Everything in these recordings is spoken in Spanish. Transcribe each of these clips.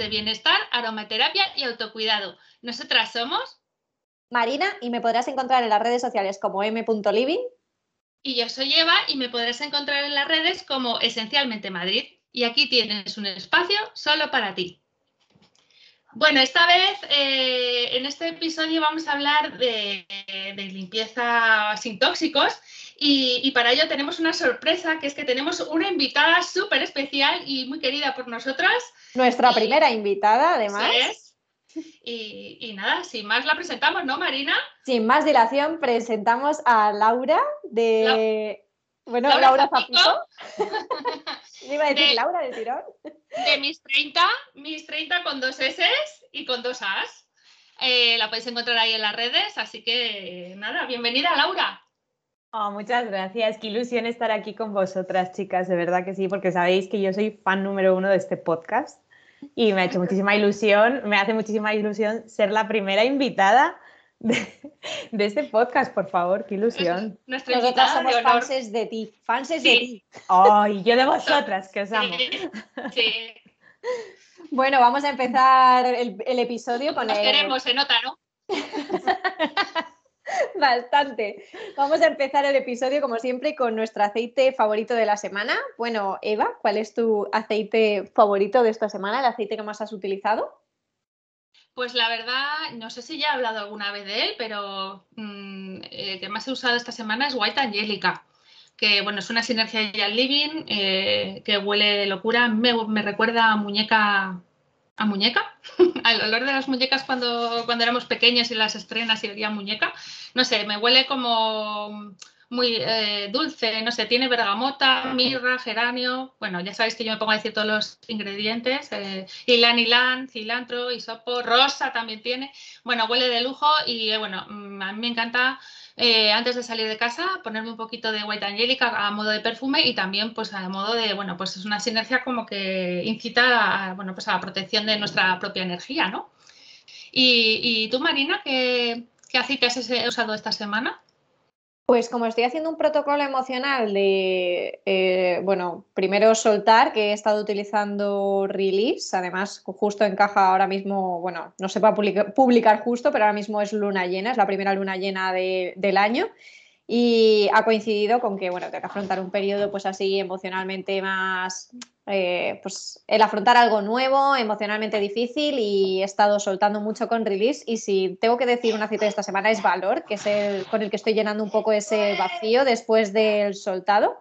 de bienestar, aromaterapia y autocuidado. Nosotras somos Marina y me podrás encontrar en las redes sociales como m.living. Y yo soy Eva y me podrás encontrar en las redes como Esencialmente Madrid. Y aquí tienes un espacio solo para ti. Bueno, esta vez eh, en este episodio vamos a hablar de, limpieza sin tóxicos y, para ello tenemos una sorpresa, que es que tenemos una invitada súper especial y muy querida por nosotras. Nuestra primera invitada, además. Y, y, nada, sin más la presentamos, ¿no, Marina? Sin más dilación, presentamos a Laura de... Bueno, Laura, Zapito. iba a decir Laura de tirón. De mis 30, mis 30 con dos S y con dos As. Eh, la podéis encontrar ahí en las redes, así que nada, bienvenida Laura. Oh, muchas gracias, qué ilusión estar aquí con vosotras, chicas, de verdad que sí, porque sabéis que yo soy fan número uno de este podcast y me ha hecho muchísima ilusión, me hace muchísima ilusión ser la primera invitada de, este podcast, por favor, qué ilusión. Nosotras somos fans de ti, fans de ti. Ay, yo de vosotras, que os amo. Sí. Bueno, vamos a empezar el, episodio con Nos queremos, se nota, ¿no? Bastante. Vamos a empezar el episodio, como siempre, con nuestro aceite favorito de la semana. Bueno, Eva, ¿cuál es tu aceite favorito de esta semana? ¿El aceite que más has utilizado? Pues la verdad, no sé si ya he hablado alguna vez de él, pero mm, el que más he usado esta semana es White Angelica, que bueno, es una sinergia de Living eh, que huele de locura. Me, me recuerda a muñeca, a muñeca, al olor de las muñecas cuando, cuando éramos pequeños y las estrenas y olía muñeca. No sé, me huele como muy eh, dulce, no sé, tiene bergamota, mirra, geranio, bueno, ya sabéis que yo me pongo a decir todos los ingredientes, eh, ylan, cilantro, hisopo, rosa también tiene, bueno, huele de lujo y eh, bueno, mm, a mí me encanta eh, antes de salir de casa ponerme un poquito de White Angelica a modo de perfume y también pues a modo de, bueno, pues es una sinergia como que incita a, bueno, pues a la protección de nuestra propia energía, ¿no? Y, y tú, Marina, ¿qué, qué aceite has usado esta semana? Pues como estoy haciendo un protocolo emocional de, eh, bueno, primero soltar, que he estado utilizando release, además justo encaja ahora mismo, bueno, no se va a publicar, justo, pero ahora mismo es luna llena, es la primera luna llena del año y ha coincidido con que, bueno, tengo que afrontar un periodo pues así emocionalmente más eh, pues el afrontar algo nuevo, emocionalmente difícil y he estado soltando mucho con release y si tengo que decir una cita de esta semana es valor, que es el con el que estoy llenando un poco ese vacío después del soltado.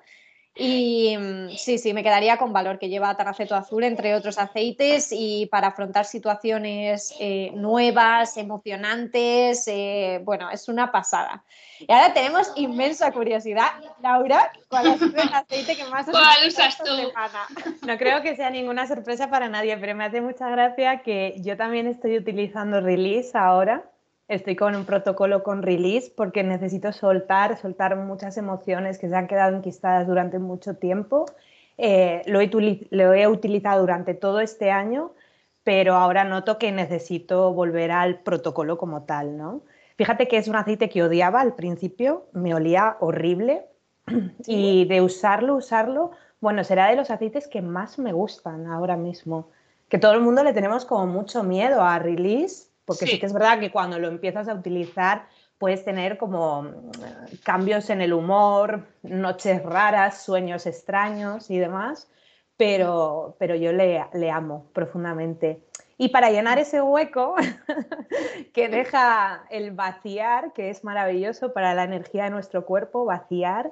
Y mm, sí, sí, me quedaría con valor que lleva tanaceto azul, entre otros aceites, y para afrontar situaciones eh, nuevas, emocionantes, eh, bueno, es una pasada. Y ahora tenemos inmensa curiosidad. Laura, ¿cuál es el aceite que más ¿Cuál usas tú? No creo que sea ninguna sorpresa para nadie, pero me hace mucha gracia que yo también estoy utilizando Release ahora estoy con un protocolo con release porque necesito soltar, soltar muchas emociones que se han quedado enquistadas durante mucho tiempo. Eh, lo, he, utilizado durante todo este año, pero ahora noto que necesito volver al protocolo como tal, ¿no? Fíjate que es un aceite que odiaba al principio, me olía horrible y de usarlo, usarlo, bueno, será de los aceites que más me gustan ahora mismo. Que todo el mundo le tenemos como mucho miedo a release, porque sí. que es verdad que cuando lo empiezas a utilizar puedes tener como mm, cambios en el humor, noches raras, sueños extraños y demás, pero, pero yo le, le amo profundamente. Y para llenar ese hueco que deja el vaciar, que es maravilloso para la energía de nuestro cuerpo, vaciar,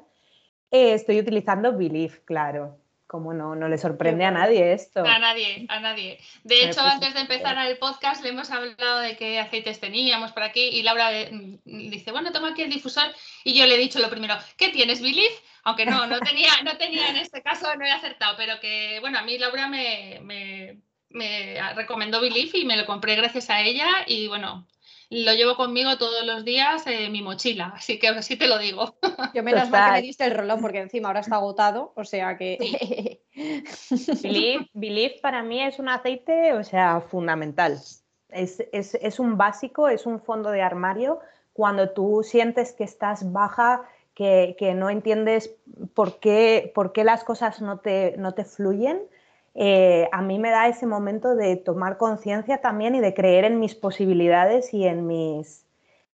eh, estoy utilizando Believe, claro. Como no, no le sorprende a nadie esto. A nadie, a nadie. De hecho, pues antes de empezar el podcast le hemos hablado de qué aceites teníamos por aquí y Laura mm, dice, bueno, tengo aquí el difusor y yo le he dicho lo primero, ¿qué tienes, Believe? Aunque no, no tenía, no tenía en este caso, no he acertado, pero que, bueno, a mí Laura me, me, me recomendó Believe y me lo compré gracias a ella y bueno, lo llevo conmigo todos los días en mi mochila, así que así te lo digo. Yo menos mal que me diste el rolón porque encima ahora está agotado, o sea que... Believe, para mí es un aceite, o sea, fundamental. Es, un básico, es un fondo de armario. Cuando tú sientes que estás baja, que, no entiendes por qué, por qué las cosas no te, no te fluyen, eh, a mí me da ese momento de tomar conciencia también y de creer en mis posibilidades y en mis,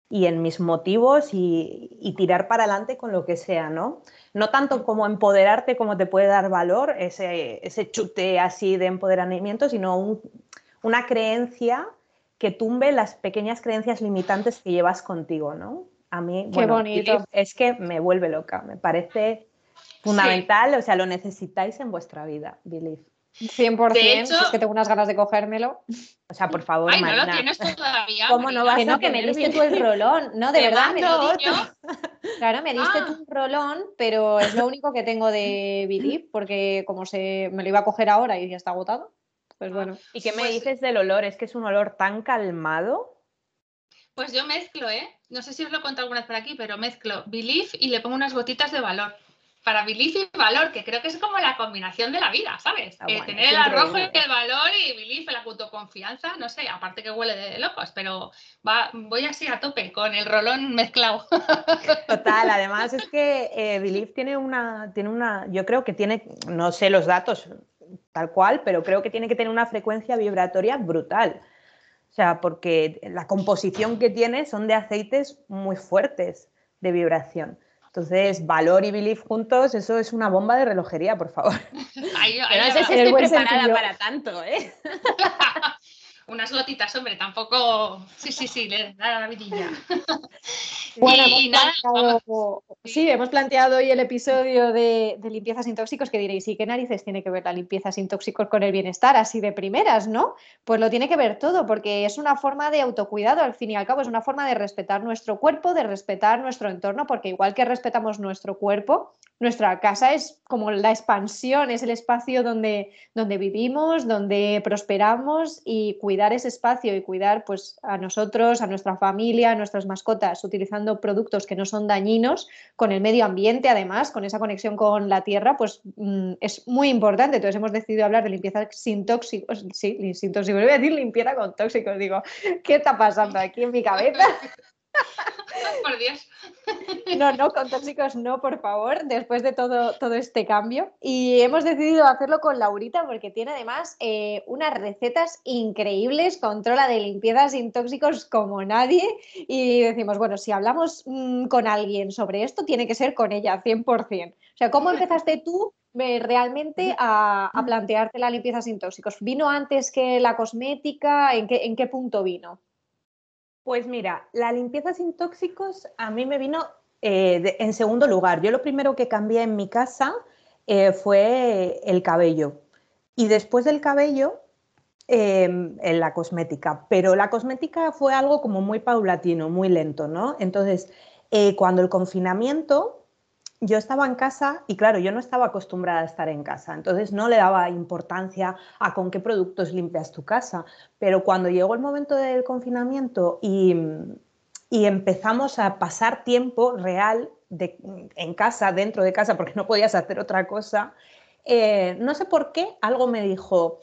y en mis motivos y, tirar para adelante con lo que sea, ¿no? No tanto como empoderarte como te puede dar valor, ese, ese chute así de empoderamiento, sino una creencia que tumbe las pequeñas creencias limitantes que llevas contigo, ¿no? A mí, Qué bonito. es que me vuelve loca, me parece fundamental, o sea, lo necesitáis en vuestra vida, Believe. 100%, es que tengo unas ganas de cogérmelo. O sea, por favor, Ay, no lo tienes todavía. ¿Cómo no vas que no, que me diste tú el rolón. No, de verdad, me Claro, me diste Ah. tú un rolón, pero es lo único que tengo de Believe, porque como se me lo iba a coger ahora y ya está agotado, pues bueno. ¿Y qué me Pues- dices del olor? Es que es un olor tan calmado. Pues yo mezclo, ¿eh? No sé si os lo he contado alguna vez por aquí, pero mezclo Belief y le pongo unas gotitas de valor. Para Belief y valor, que creo que es como la combinación de la vida, ¿sabes? Ah, Eh, bueno, tener el arrojo y el valor y Belief, la autoconfianza, no sé, aparte que huele de locos, pero va, voy así a tope con el rolón mezclado. Total, además es que eh, Believe tiene una, tiene una, yo creo que tiene, no sé los datos tal cual, pero creo que tiene que tener una frecuencia vibratoria brutal. O sea, porque la composición que tiene son de aceites muy fuertes de vibración. Entonces, valor y belief juntos, eso es una bomba de relojería, por favor. Pero no sé si estoy preparada sentido. para tanto, ¿eh? Unas gotitas, hombre, tampoco. Sí, sí, sí, le da la vidilla. Bueno, y hemos nada, planteado- sí, hemos planteado hoy el episodio de, de limpieza sin tóxicos que diréis, ¿y qué narices tiene que ver la limpieza sin tóxicos con el bienestar? Así de primeras, ¿no? Pues lo tiene que ver todo, porque es una forma de autocuidado, al fin y al cabo, es una forma de respetar nuestro cuerpo, de respetar nuestro entorno, porque igual que respetamos nuestro cuerpo, nuestra casa es como la expansión, es el espacio donde, donde vivimos, donde prosperamos y cuidar ese espacio y cuidar pues, a nosotros, a nuestra familia, a nuestras mascotas, utilizando productos que no son dañinos, con el medio ambiente además, con esa conexión con la tierra, pues mm, es muy importante. Entonces hemos decidido hablar de limpieza sin tóxicos, sí, sin tóxicos, voy a decir limpieza con tóxicos, digo, ¿qué está pasando aquí en mi cabeza? por Dios. No, no, con tóxicos no, por favor, después de todo, todo este cambio. Y hemos decidido hacerlo con Laurita porque tiene además eh, unas recetas increíbles, controla de limpieza sin tóxicos como nadie. Y decimos, bueno, si hablamos mm, con alguien sobre esto, tiene que ser con ella, 100%. O sea, ¿cómo empezaste tú eh, realmente a, a plantearte la limpieza sin tóxicos? ¿Vino antes que la cosmética? ¿En qué, en qué punto vino? Pues mira, la limpieza sin tóxicos a mí me vino eh, en segundo lugar. Yo lo primero que cambié en mi casa eh, fue el cabello. Y después del cabello, eh, en la cosmética. Pero la cosmética fue algo como muy paulatino, muy lento, ¿no? Entonces, eh, cuando el confinamiento, yo estaba en casa y claro, yo no estaba acostumbrada a estar en casa, entonces no le daba importancia a con qué productos limpias tu casa. Pero cuando llegó el momento del confinamiento y, y empezamos a pasar tiempo real de- en casa, dentro de casa, porque no podías hacer otra cosa, eh, no sé por qué algo me dijo,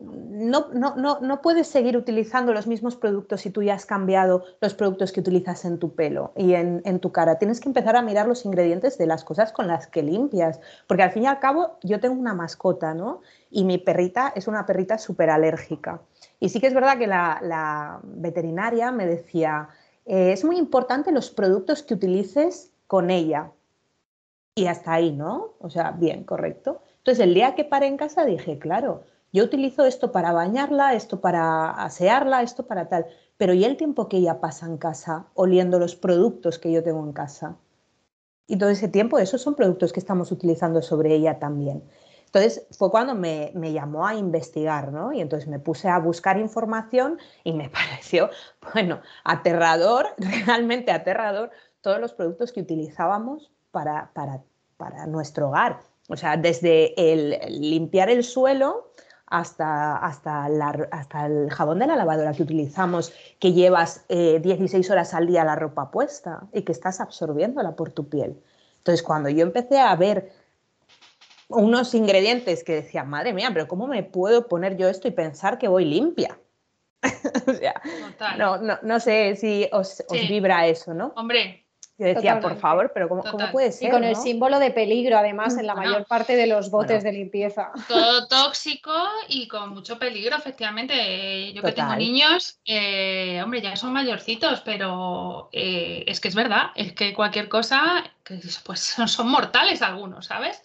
no, no, no, no puedes seguir utilizando los mismos productos si tú ya has cambiado los productos que utilizas en tu pelo y en, en tu cara. Tienes que empezar a mirar los ingredientes de las cosas con las que limpias, porque al fin y al cabo yo tengo una mascota, ¿no? Y mi perrita es una perrita súper alérgica. Y sí que es verdad que la, la veterinaria me decía, eh, es muy importante los productos que utilices con ella. Y hasta ahí, ¿no? O sea, bien, correcto. Entonces, el día que paré en casa dije, claro, yo utilizo esto para bañarla, esto para asearla, esto para tal, pero ¿y el tiempo que ella pasa en casa oliendo los productos que yo tengo en casa? Y todo ese tiempo, esos son productos que estamos utilizando sobre ella también. Entonces fue cuando me, llamó a investigar, ¿no? Y entonces me puse a buscar información y me pareció, bueno, aterrador, realmente aterrador, todos los productos que utilizábamos para, para, para nuestro hogar. O sea, desde el limpiar el suelo hasta, hasta, hasta, el jabón de la lavadora que utilizamos, que llevas eh, 16 horas al día la ropa puesta y que estás absorbiéndola por tu piel. Entonces, cuando yo empecé a ver unos ingredientes que decía, madre mía, pero ¿cómo me puedo poner yo esto y pensar que voy limpia? o sea, no, no, no, sé si os, sí. os, vibra eso, ¿no? Hombre, Yo decía, por favor, pero ¿cómo, puede ser? Y con el símbolo de peligro, además, en la mayor parte de los botes de limpieza. Todo tóxico y con mucho peligro, efectivamente. Yo que tengo niños, eh, hombre, ya son mayorcitos, pero eh, es que es verdad, es que cualquier cosa, pues son, son mortales algunos, ¿sabes?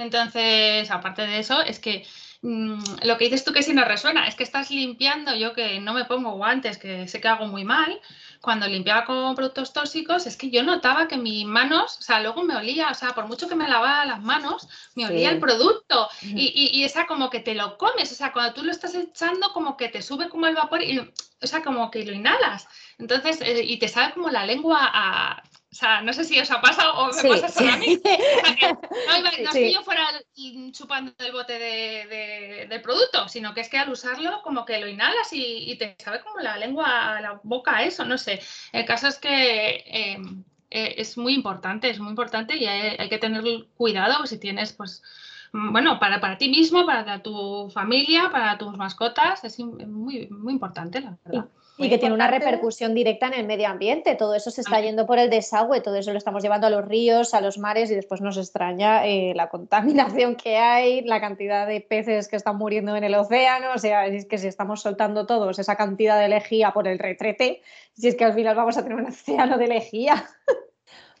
Entonces, aparte de eso, es que mm, lo que dices tú que si no resuena, es que estás limpiando, yo que no me pongo guantes, que sé que hago muy mal, cuando limpiaba con productos tóxicos, es que yo notaba que mis manos, o sea, luego me olía, o sea, por mucho que me lavaba las manos, me olía el producto. y, y, esa como que te lo comes, o sea, cuando tú lo estás echando, como que te sube como el vapor, y, o sea, como que lo inhalas. Entonces, eh, y te sabe como la lengua a, o sea, no sé si os ha pasado o me pasa solo a mí. no, es que yo fuera chupando el bote de, del producto, sino que es que al usarlo como que lo inhalas y, te sabe como la lengua, la boca, eso, no sé. El caso es que em, eh, es muy importante, es muy importante y hay, que tener cuidado si tienes, pues, bueno, para, para ti mismo, para tu familia, para tus mascotas, es muy, muy importante, la verdad. Y que tiene una repercusión directa en el medio ambiente. Todo eso se está yendo por el desagüe, todo eso lo estamos llevando a los ríos, a los mares y después nos extraña eh, la contaminación que hay, la cantidad de peces que están muriendo en el océano. O sea, es que si estamos soltando todos esa cantidad de lejía por el retrete, si es que al final vamos a tener un océano de lejía.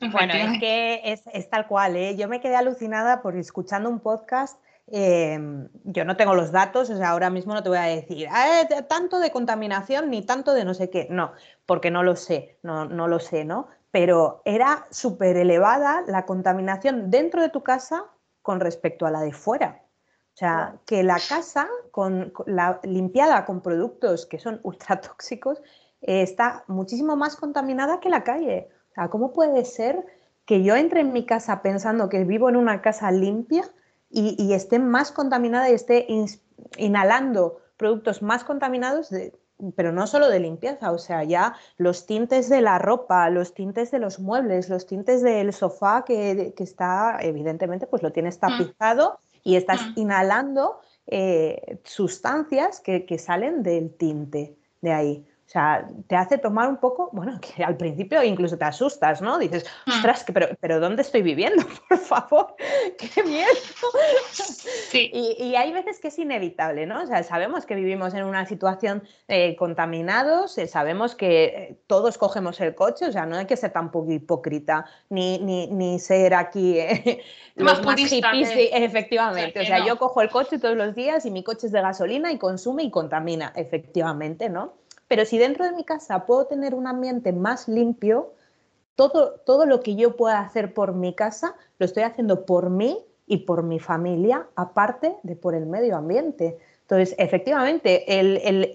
Bueno, es que es, es tal cual. ¿eh? Yo me quedé alucinada por escuchando un podcast Em, yo no tengo los datos, o sea, ahora mismo no te voy a decir ah, eh, tanto de contaminación ni tanto de no sé qué, no, porque no lo sé, no, no lo sé, ¿no? Pero era súper elevada la contaminación dentro de tu casa con respecto a la de fuera. O sea, que la casa con, la, limpiada con productos que son ultra tóxicos eh, está muchísimo más contaminada que la calle. O sea, ¿cómo puede ser que yo entre en mi casa pensando que vivo en una casa limpia y, esté más contaminada y esté inhalando productos más contaminados, pero no solo de limpieza, o sea, ya los tintes de la ropa, los tintes de los muebles, los tintes del sofá que, está, evidentemente, pues lo tienes mm. tapizado y estás mm. inhalando eh, sustancias que, que salen del tinte de ahí. O sea, te hace tomar un poco, bueno, que al principio incluso te asustas, ¿no? Dices, hmm. ostras, pero, pero ¿dónde estoy viviendo? Por favor, qué miedo. Sí. Y, hay veces que es inevitable, ¿no? O sea, sabemos que vivimos en una situación eh, contaminados, eh, sabemos que eh, todos cogemos el coche, o sea, no hay que ser tampoco hipócrita, ni, ni, ni ser aquí los más, hippies, efectivamente. O sea, yo cojo el coche todos los días y mi coche es de gasolina y consume y contamina, efectivamente, ¿no? Pero si dentro de mi casa puedo tener un ambiente más limpio, todo, todo lo que yo pueda hacer por mi casa, lo estoy haciendo por mí y por mi familia, aparte de por el medio ambiente. Entonces, efectivamente,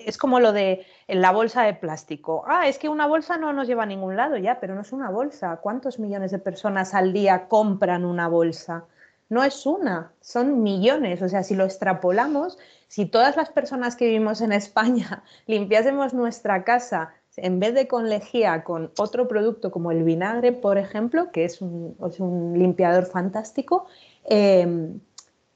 es como lo de la bolsa de plástico. Ah, es que una bolsa no nos lleva a ningún lado ya, pero no es una bolsa. ¿Cuántos millones de personas al día compran una bolsa? No es una, son millones. O sea, si lo extrapolamos, si todas las personas que vivimos en España limpiásemos nuestra casa en vez de con lejía, con otro producto como el vinagre, por ejemplo, que es un, limpiador fantástico, em,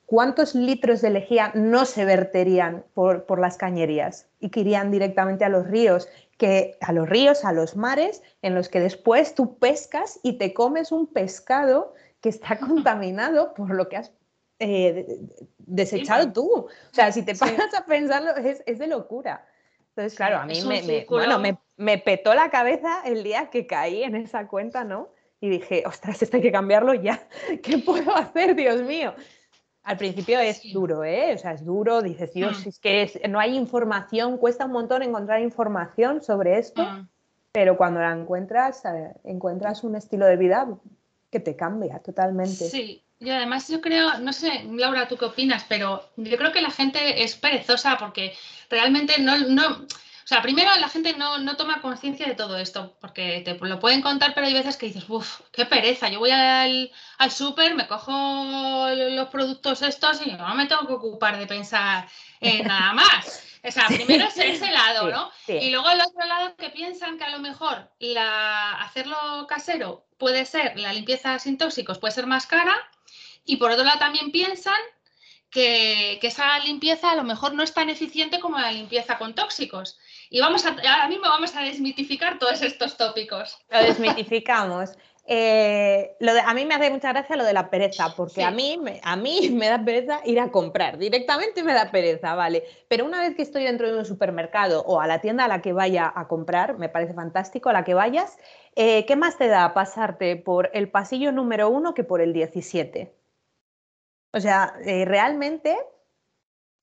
¿cuántos litros de lejía no se verterían por, por, las cañerías y que irían directamente a los ríos? Que, a los ríos, a los mares, en los que después tú pescas y te comes un pescado que está contaminado por lo que has eh, desechado tú. O sea, si te paras a pensarlo, es, de locura. Entonces, claro, a mí me, bueno, me, petó la cabeza el día que caí en esa cuenta, ¿no? Y dije, ostras, esto hay que cambiarlo ya. ¿Qué puedo hacer, Dios mío? Al principio es duro, ¿eh? O sea, es duro, dices, Dios, mm. es que no hay información, cuesta un montón encontrar información sobre esto, mm. pero cuando la encuentras, eh, encuentras un estilo de vida que te cambia totalmente. Sí, y además yo creo, no sé, Laura, tú qué opinas, pero yo creo que la gente es perezosa porque realmente no, no o sea, primero la gente no, no toma conciencia de todo esto, porque te lo pueden contar, pero hay veces que dices, uff, qué pereza, yo voy al, al súper, me cojo los productos estos y no me tengo que ocupar de pensar en nada más. O sea, primero es ese lado, ¿no? Y luego el otro lado que piensan que a lo mejor la, hacerlo casero puede ser, la limpieza sin tóxicos puede ser más cara, y por otro lado también piensan que, esa limpieza a lo mejor no es tan eficiente como la limpieza con tóxicos. Y vamos a, ahora mismo vamos a desmitificar todos estos tópicos. Lo desmitificamos. eh, lo de, a mí me hace mucha gracia lo de la pereza, porque a, mí, me, a mí me da pereza ir a comprar, directamente me da pereza, ¿vale? Pero una vez que estoy dentro de un supermercado o a la tienda a la que vaya a comprar, me parece fantástico, a la que vayas, eh, ¿qué más te da pasarte por el pasillo número uno que por el 17? O sea, eh, realmente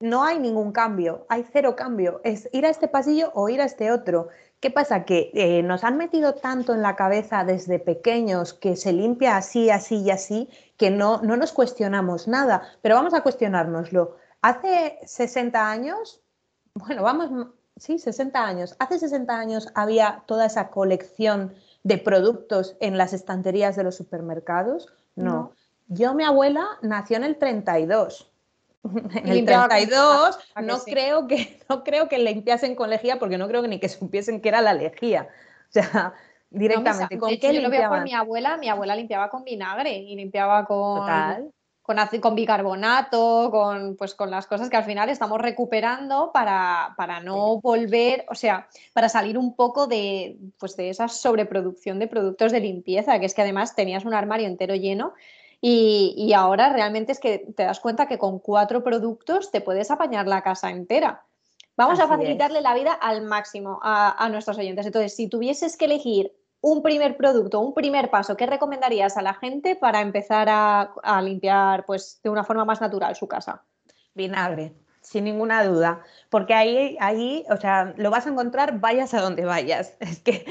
no hay ningún cambio, hay cero cambio, es ir a este pasillo o ir a este otro. ¿Qué pasa? Que eh, nos han metido tanto en la cabeza desde pequeños que se limpia así, así y así, que no, no nos cuestionamos nada, pero vamos a cuestionárnoslo. Hace 60 años, bueno, vamos, sí, 60 años, hace 60 años había toda esa colección de productos en las estanterías de los supermercados. No. Yo, mi abuela, nació en el 32 en el 32 no, creo que, no creo que limpiasen con lejía porque no creo que ni que supiesen que era la lejía. O sea, directamente. ¿Con qué yo lo veo con mi abuela, mi abuela limpiaba con vinagre y limpiaba con, con, con bicarbonato, con, pues, con las cosas que al final estamos recuperando para, para no volver, o sea, para salir un poco de, pues, de esa sobreproducción de productos de limpieza, que es que además tenías un armario entero lleno y, ahora realmente es que te das cuenta que con cuatro productos te puedes apañar la casa entera. Vamos a facilitarle la vida al máximo a, nuestros oyentes. Entonces, si tuvieses que elegir un primer producto, un primer paso, ¿qué recomendarías a la gente para empezar a, a limpiar pues, de una forma más natural su casa? Vinagre sin ninguna duda, porque ahí, ahí, o sea, lo vas a encontrar vayas a donde vayas. Es que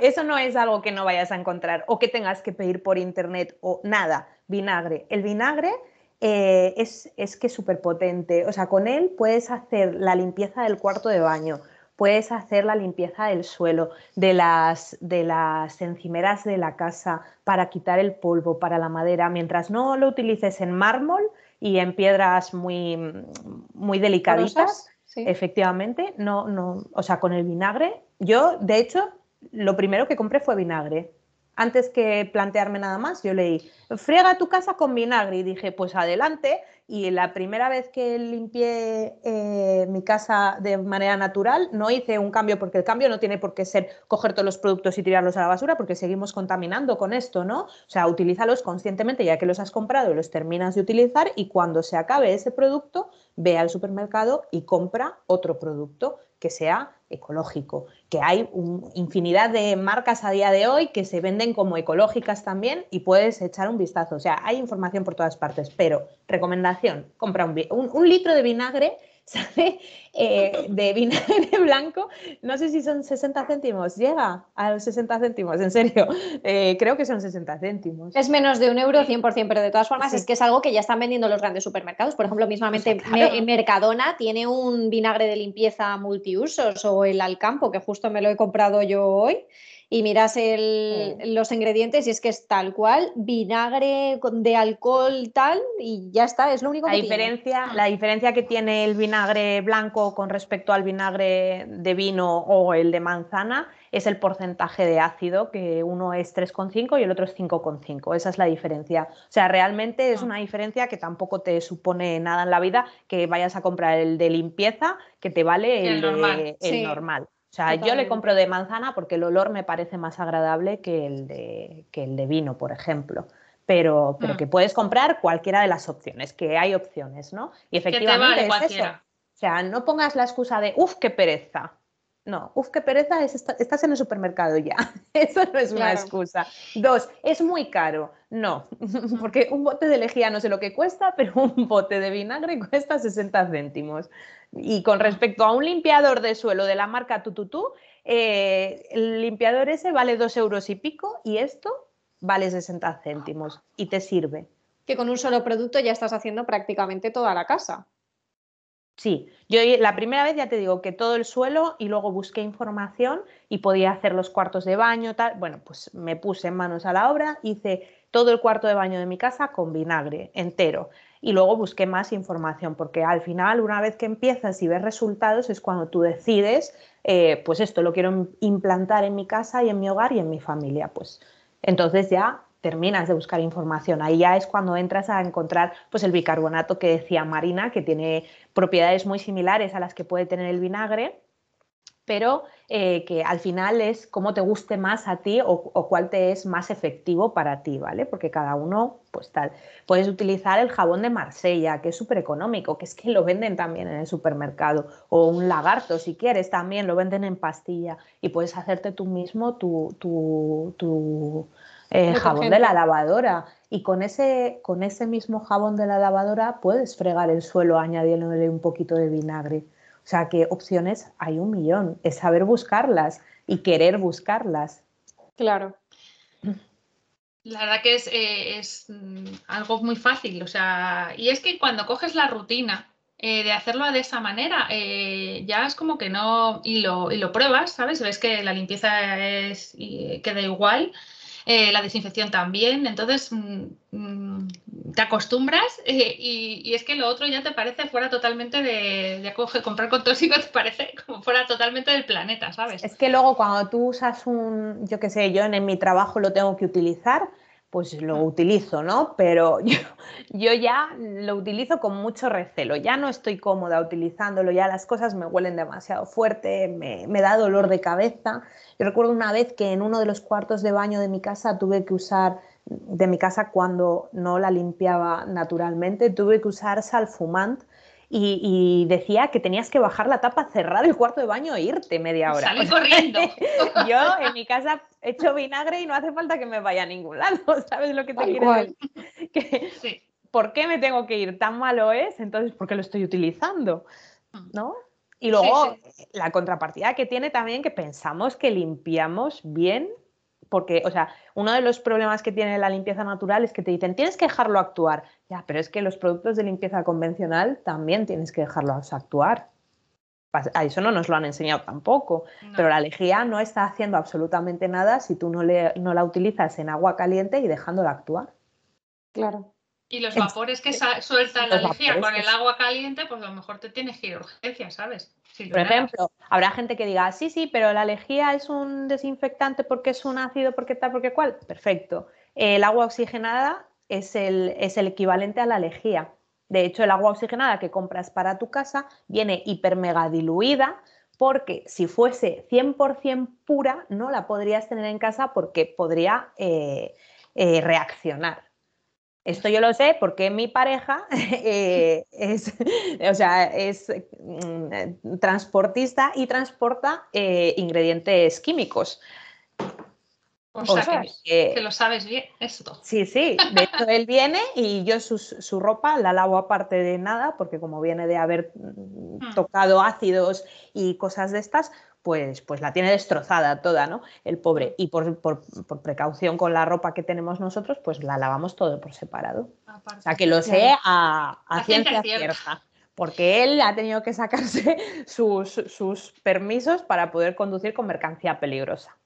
eso no es algo que no vayas a encontrar o que tengas que pedir por internet o nada. Vinagre. El vinagre eh, es, es que es súper potente. O sea, con él puedes hacer la limpieza del cuarto de baño, puedes hacer la limpieza del suelo, de las, de las encimeras de la casa, para quitar el polvo, para la madera. Mientras no lo utilices en mármol, y en piedras muy, muy delicaditas. Efectivamente, no, no, o sea, con el vinagre. Yo, de hecho, lo primero que compré fue vinagre antes que plantearme nada más, yo leí, friega tu casa con vinagre y dije, pues adelante. Y la primera vez que limpié eh, mi casa de manera natural, no hice un cambio, porque el cambio no tiene por qué ser coger todos los productos y tirarlos a la basura, porque seguimos contaminando con esto, ¿no? O sea, utilízalos conscientemente ya que los has comprado los terminas de utilizar y cuando se acabe ese producto, ve al supermercado y compra otro producto que sea ecológico, que hay infinidad de marcas a día de hoy que se venden como ecológicas también y puedes echar un vistazo. O sea, hay información por todas partes, pero recomendación, compra un litro de vinagre ¿sabe? Eh, de vinagre blanco, no sé si son 60 céntimos, llega a los 60 céntimos, en serio, eh, creo que son 60 céntimos. Es menos de un euro 100%, pero de todas formas es que es algo que ya están vendiendo los grandes supermercados. Por ejemplo, mismamente Mercadona tiene un vinagre de limpieza multiusos o el Alcampo, que justo me lo he comprado yo hoy y miras los ingredientes y es que es tal cual, vinagre de alcohol tal y ya está, es lo único la que diferencia, tiene. La diferencia que tiene el vinagre blanco con respecto al vinagre de vino o el de manzana es el porcentaje de ácido, que uno es 3,5 y el otro es 5,5. Esa es la diferencia. O sea, realmente es ah. una diferencia que tampoco te supone nada en la vida que vayas a comprar el de limpieza que te vale el, normal. O sea, yo le compro de manzana porque el olor me parece más agradable que el de, que el de vino, por ejemplo. Pero, pero mm. que puedes comprar cualquiera de las opciones, que hay opciones, ¿no? Y efectivamente es eso. O sea, no pongas la excusa de, uff, qué pereza. No, uff, qué pereza, es, estás en el supermercado ya. Eso no es una excusa. Dos, es muy caro. No, porque un bote de lejía no sé lo que cuesta, pero un bote de vinagre cuesta 60 céntimos. Y con respecto a un limpiador de suelo de la marca Tututú, eh, el limpiador ese vale dos euros y pico y esto vale 60 céntimos y te sirve. Que con un solo producto ya estás haciendo prácticamente toda la casa. Sí, yo la primera vez ya te digo que todo el suelo y luego busqué información y podía hacer los cuartos de baño, tal. Bueno, pues me puse en manos a la obra, hice todo el cuarto de baño de mi casa con vinagre entero y luego busqué más información, porque al final, una vez que empiezas y ves resultados, es cuando tú decides, eh, pues esto lo quiero implantar en mi casa y en mi hogar y en mi familia. Pues entonces ya terminas de buscar información. Ahí ya es cuando entras a encontrar pues el bicarbonato que decía Marina, que tiene propiedades muy similares a las que puede tener el vinagre pero eh, que al final es cómo te guste más a ti o, cuál te es más efectivo para ti, ¿vale? Porque cada uno, pues tal. Puedes utilizar el jabón de Marsella, que es súper económico, que es que lo venden también en el supermercado, o un lagarto, si quieres, también lo venden en pastilla y puedes hacerte tú mismo tu, tu, eh, jabón de la lavadora. Y con ese, con ese mismo jabón de la lavadora puedes fregar el suelo añadiéndole un poquito de vinagre. O sea que opciones hay un millón, es saber buscarlas y querer buscarlas. Claro. La verdad que es, eh, mm, algo muy fácil, o sea, y es que cuando coges la rutina eh, de hacerlo de esa manera, eh, ya es como que no, y lo, y lo pruebas, ¿sabes? Ves que la limpieza es, queda igual eh, la desinfección también. Entonces, mm, mm, te acostumbras eh, y, es que lo otro ya te parece fuera totalmente de, de comprar con tóxico te parece como fuera totalmente del planeta, ¿sabes? Es que luego cuando tú usas un, yo qué sé, yo en, en mi trabajo lo tengo que utilizar, pues lo utilizo, ¿no? Pero yo, ya lo utilizo con mucho recelo, ya no estoy cómoda utilizándolo, ya las cosas me huelen demasiado fuerte, me, me, da dolor de cabeza. Yo recuerdo una vez que en uno de los cuartos de baño de mi casa tuve que usar, de mi casa cuando no la limpiaba naturalmente, tuve que usar salfumant y, decía que tenías que bajar la tapa, cerrar el cuarto de baño e irte media hora. Sale corriendo. Yo en mi casa he hecho vinagre y no hace falta que me vaya a ningún lado, ¿sabes lo que te quiero decir? ¿Por qué me tengo que ir? ¿Tan malo es? Entonces, ¿por qué lo estoy utilizando? Mm. ¿No? Y luego la contrapartida que tiene también que pensamos que limpiamos bien porque, o sea, uno de los problemas que tiene la limpieza natural es que te dicen, tienes que dejarlo actuar. Ya, pero es que los productos de limpieza convencional también tienes que dejarlos actuar. A eso no nos lo han enseñado tampoco. Pero la lejía no está haciendo absolutamente nada si tú no, le, no la utilizas en agua caliente y dejándola actuar. Claro. Y los vapores que suelta la lejía con el agua caliente, pues a lo mejor te tienes que ir a urgencia, ¿sabes? Por ejemplo, habrá gente que diga, sí, sí, pero la lejía es un desinfectante porque es un ácido, porque tal, porque cual. Perfecto. El agua oxigenada es el, es el equivalente a la lejía. De hecho, el agua oxigenada que compras para tu casa viene hiper mega diluida porque si fuese 100% pura no la podrías tener en casa porque podría eh, eh, reaccionar. Esto yo lo sé porque mi pareja eh, es, o sea, es mm, transportista y transporta eh, ingredientes químicos. O, sea, que, lo sabes bien esto. Sí, sí. De hecho, él viene y yo su, ropa la lavo aparte de nada, porque como viene de haber mm, hmm. tocado ácidos y cosas de estas, pues, pues la tiene destrozada toda, ¿no? El pobre. Y por, precaución con la ropa que tenemos nosotros, pues la lavamos todo por separado. o sea, que lo sé a, ciencia cierta. Porque él ha tenido que sacarse sus, permisos para poder conducir con mercancía peligrosa.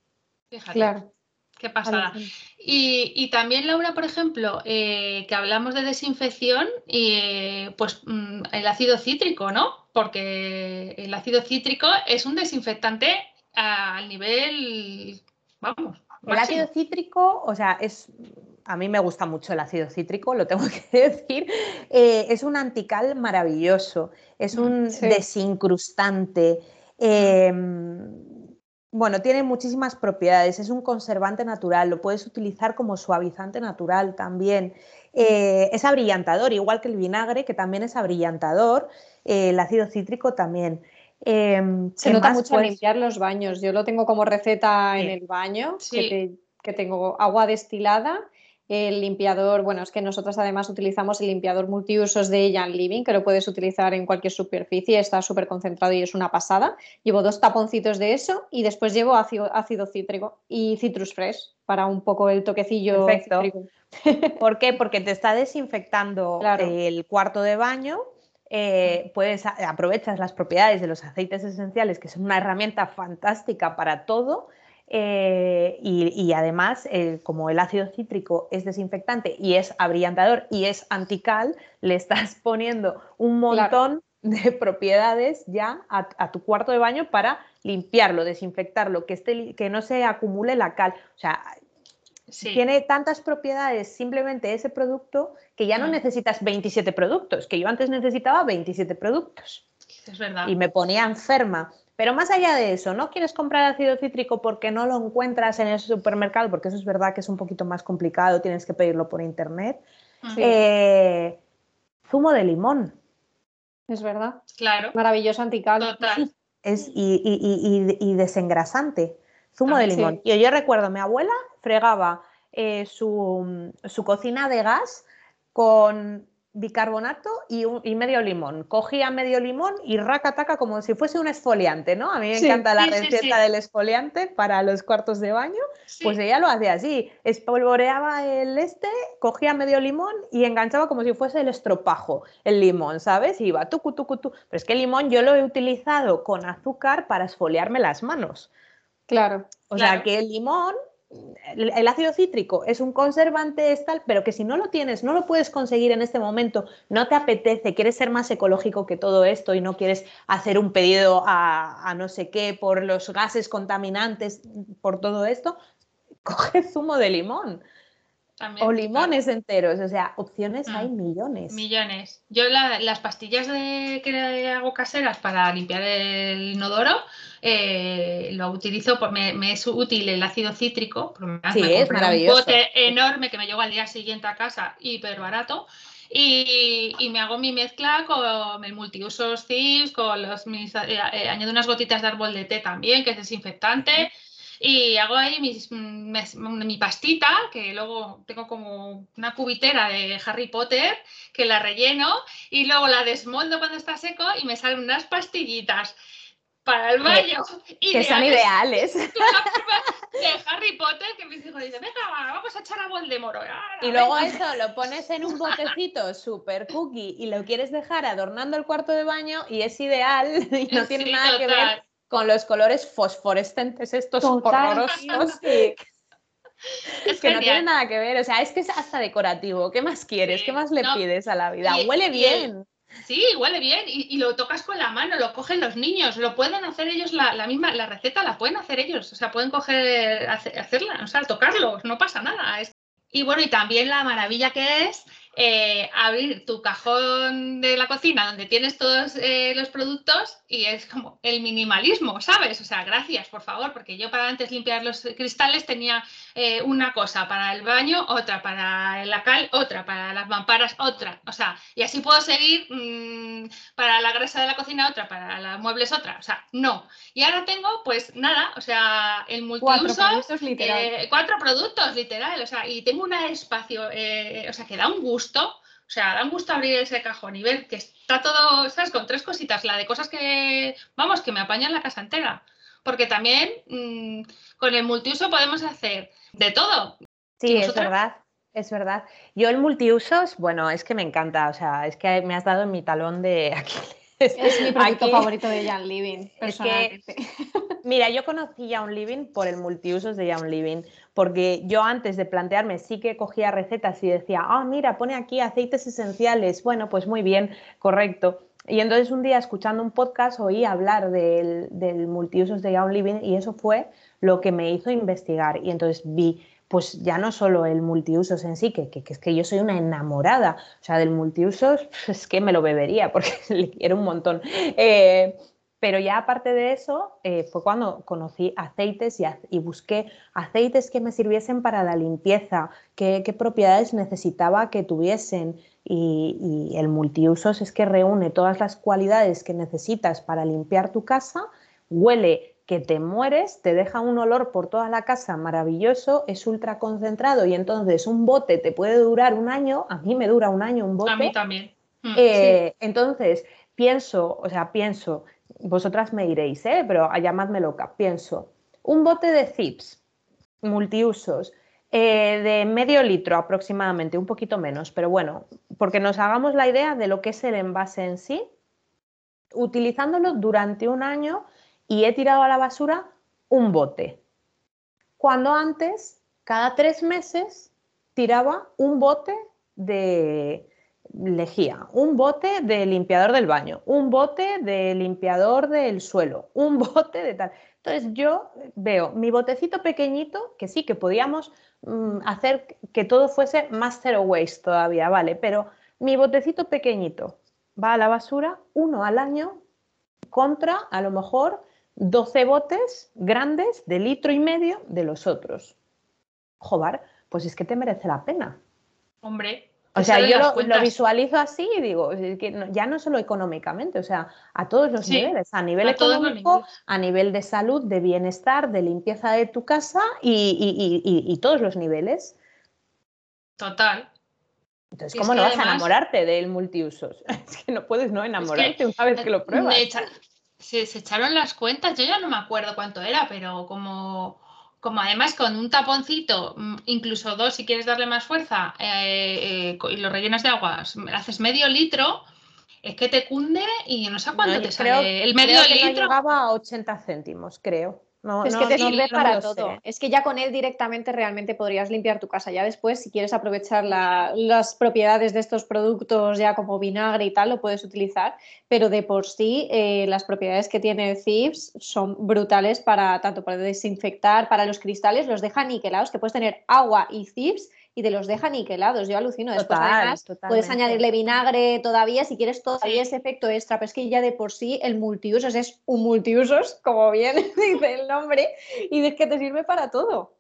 Fíjate. Claro. Qué pasada. Y, también, Laura, por ejemplo, eh, que hablamos de desinfección, y eh, pues mm, el ácido cítrico, ¿no? Porque el ácido cítrico es un desinfectante al nivel, vamos. El ácido cítrico, o sea, es, a mí me gusta mucho el ácido cítrico, lo tengo que decir, eh, es un antical maravilloso, es un desincrustante. Em, bueno, tiene muchísimas propiedades, es un conservante natural, lo puedes utilizar como suavizante natural también. Eh, es abrillantador, igual que el vinagre, que también es abrillantador. Eh, el ácido cítrico también. Em, Se nota mucho en limpiar los baños. Yo lo tengo como receta en el baño, que, tengo agua destilada, el limpiador, bueno, es que nosotros además utilizamos el limpiador multiusos de Jan Living, que lo puedes utilizar en cualquier superficie, está súper concentrado y es una pasada. Llevo dos taponcitos de eso y después llevo ácido, cítrico y citrus fresh para un poco el toquecillo cítrico. ¿Por qué? Porque te está desinfectando el cuarto de baño eh, puedes, aprovechas las propiedades de los aceites esenciales, que son una herramienta fantástica para todo. Eh, y, además, eh, como el ácido cítrico es desinfectante y es abrillantador y es antical, le estás poniendo un montón de propiedades ya a, tu cuarto de baño para limpiarlo, desinfectarlo, que, esté, que no se acumule la cal. O sea, tiene tantas propiedades simplemente ese producto que ya no mm. necesitas 27 productos, que yo antes necesitaba 27 productos. Es verdad. Y me ponía enferma. Pero más allá de eso, ¿no quieres comprar ácido cítrico porque no lo encuentras en el supermercado? Porque eso es verdad que es un poquito más complicado, tienes que pedirlo por internet. Eh, zumo de limón. Es verdad. Claro. Maravilloso antical. Total. Es, y, desengrasante. Zumo de limón. Y yo recuerdo, mi abuela fregaba eh, su, su cocina de gas con bicarbonato y, medio limón. Cogía medio limón y raca taca como si fuese un esfoliante, ¿no? A mí me encanta la receta del esfoliante para los cuartos de baño. Pues ella lo hacía así, espolvoreaba el este, cogía medio limón y enganchaba como si fuese el estropajo, el limón, ¿sabes? Y iba tucu, tucu, tu. Pero es que el limón yo lo he utilizado con azúcar para esfoliarme las manos. Claro. O sea que el limón el ácido cítrico es un conservante tal, pero que si no lo tienes, no lo puedes conseguir en este momento, no te apetece, quieres ser más ecológico que todo esto y no quieres hacer un pedido a, no sé qué por los gases contaminantes, por todo esto, coge zumo de limón. O limones enteros, o sea, opciones hay mm. millones. Millones. Yo las pastillas de, que hago caseras para limpiar el inodoro, eh, lo utilizo, por, me, es útil el ácido cítrico, me es maravilloso. un bote enorme que me llevo al día siguiente a casa, hiper barato. Y, me hago mi mezcla con el multiusos CIPS, con los eh, eh, añado unas gotitas de árbol de té también, que es desinfectante. Y hago ahí mi pastita, que luego tengo como una cubitera de Harry Potter, que la relleno y luego la desmoldo cuando está seco y me salen unas pastillitas para el baño. Que, son ideales. De Harry Potter, que mis hijos dicen, venga, vamos a echar a Voldemort. Y luego eso lo pones en un botecito super cookie y lo quieres dejar adornando el cuarto de baño y es ideal y no tiene nada que ver con los colores fosforescentes estos horrorosos. Es que no tiene nada que ver, o sea, es que es hasta decorativo. ¿Qué más quieres? ¿Qué más le pides a la vida? Huele bien. Sí, huele bien y, lo tocas con la mano, lo cogen los niños, lo pueden hacer ellos, la, misma, la receta la pueden hacer ellos, o sea, pueden coger, hacerla, o sea, tocarlo, no pasa nada. Y bueno, y también la maravilla que es eh, abrir tu cajón de la cocina donde tienes todos eh, los productos y es como el minimalismo, ¿sabes? O sea, gracias, por favor, porque yo para antes limpiar los cristales tenía eh, una cosa para el baño, otra para la cal, otra para las mamparas, otra. O sea, y así puedo seguir mm, para la grasa de la cocina, otra, para los muebles, otra. O sea, no. Y ahora tengo, pues nada, o sea, el multiuso. Cuatro productos literal. cuatro productos literal, o sea, y tengo un espacio, o sea, que da un gusto o sea, da un gusto abrir ese cajón y ver que está todo, ¿sabes? Con tres cositas, la de cosas que, vamos, que me apañan la casa entera. Porque también mm, con el multiuso podemos hacer de todo. Sí, es verdad. Es verdad. Yo el multiusos, bueno, es que me encanta, o sea, es que me has dado en mi talón de aquí. Es mi producto favorito de Jan Living, personalmente. mira, yo conocí Jan Living por el multiusos de Jan Living, porque yo antes de plantearme sí que cogía recetas y decía, ah, mira, pone aquí aceites esenciales. Bueno, pues muy bien, correcto. Y entonces un día escuchando un podcast oí hablar del, del multiusos de Young Living y eso fue lo que me hizo investigar. Y entonces vi pues ya no solo el multiusos en sí, que, es que yo soy una enamorada, o sea, del multiusos es que me lo bebería porque le quiero un montón. Eh, pero ya aparte de eso, eh, fue cuando conocí aceites y, busqué aceites que me sirviesen para la limpieza, qué, propiedades necesitaba que tuviesen. Y, y el multiusos es que reúne todas las cualidades que necesitas para limpiar tu casa, huele que te mueres, te deja un olor por toda la casa maravilloso, es ultra concentrado y entonces un bote te puede durar un año, a mí me dura un año un bote. A mí también. Mm, eh, entonces, pienso, o sea, pienso, vosotras me iréis, ¿eh? pero llamadme loca, pienso, un bote de zips multiusos eh, de medio litro aproximadamente, un poquito menos, pero bueno, porque nos hagamos la idea de lo que es el envase en sí, utilizándolo durante un año y he tirado a la basura un bote. Cuando antes, cada tres meses, tiraba un bote de lejía, un bote de limpiador del baño, un bote de limpiador del suelo, un bote de tal. Entonces yo veo mi botecito pequeñito, que sí, que podíamos mm, hacer que todo fuese más zero waste todavía, ¿vale? Pero mi botecito pequeñito va a la basura uno al año contra, a lo mejor, 12 botes grandes de litro y medio de los otros. Joder, pues es que te merece la pena. Hombre. O sea, yo lo, visualizo así y digo, que ya no solo económicamente, o sea, a todos los niveles, a nivel económico, a nivel de salud, de bienestar, de limpieza de tu casa y, todos los niveles. Total. Entonces, ¿cómo no vas a enamorarte del multiusos? Es que no puedes no enamorarte una vez que lo pruebas. Se, se echaron las cuentas, yo ya no me acuerdo cuánto era, pero como como además con un taponcito, mm, incluso dos si quieres darle más fuerza, eh, eh, y lo rellenas de agua, haces medio litro, es que te cunde y no sé cuánto te sale. El medio litro. llegaba a 80 céntimos, creo es que te sirve para todo. Es que ya con él directamente realmente podrías limpiar tu casa. Ya después, si quieres aprovechar las propiedades de estos productos ya como vinagre y tal, lo puedes utilizar. Pero de por sí, eh, las propiedades que tiene el Thieves son brutales para tanto para desinfectar, para los cristales, los deja niquelados, que puedes tener agua y Thieves y te los deja niquelados. Yo alucino. Después, además, puedes añadirle vinagre todavía si quieres todavía ese efecto extra, pero es que ya de por sí el multiusos es un multiusos, como bien dice el nombre, y es que te sirve para todo.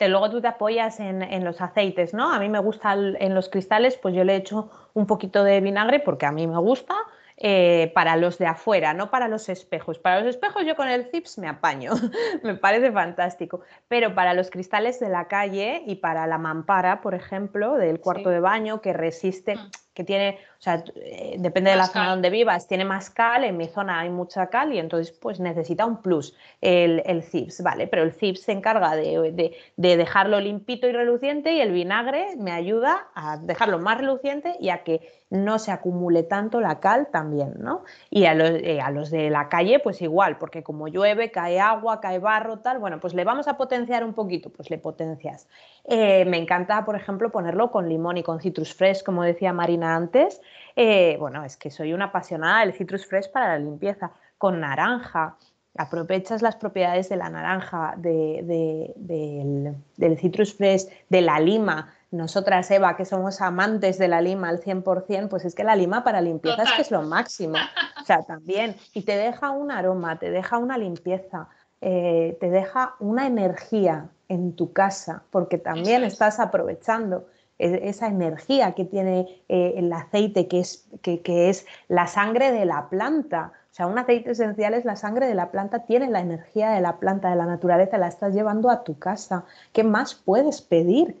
Luego tú te apoyas en, en, los aceites, ¿no? A mí me gusta en los cristales, pues yo le echo un poquito de vinagre porque a mí me gusta eh, para los de afuera, no para los espejos. Para los espejos yo con el Zips me apaño, me parece fantástico, pero para los cristales de la calle y para la mampara, por ejemplo, del cuarto de baño que resiste, mm. Que tiene, o sea, eh, depende de la zona donde vivas, tiene más cal, en mi zona hay mucha cal y entonces pues necesita un plus el, el Zips, ¿vale? Pero el Zips se encarga de, dejarlo limpito y reluciente y el vinagre me ayuda a dejarlo más reluciente y a que no se acumule tanto la cal también, ¿no? Y a los, eh, a los, de la calle, pues igual, porque como llueve, cae agua, cae barro, tal, bueno, pues le vamos a potenciar un poquito, pues le potencias. Eh, me encanta, por ejemplo, ponerlo con limón y con citrus fresh, como decía Marina antes. Eh, bueno, es que soy una apasionada del citrus fresh para la limpieza, con naranja. Aprovechas las propiedades de la naranja, del, del citrus fresh, de la lima, nosotras, Eva, que somos amantes de la lima al 100%, pues es que la lima para limpieza es que es lo máximo. O sea, también. Y te deja un aroma, te deja una limpieza, eh, te deja una energía en tu casa, porque también estás aprovechando esa energía que tiene eh, el aceite, que es, que, que es la sangre de la planta. O sea, un aceite esencial es la sangre de la planta, tiene la energía de la planta, de la naturaleza, la estás llevando a tu casa. ¿Qué más puedes pedir?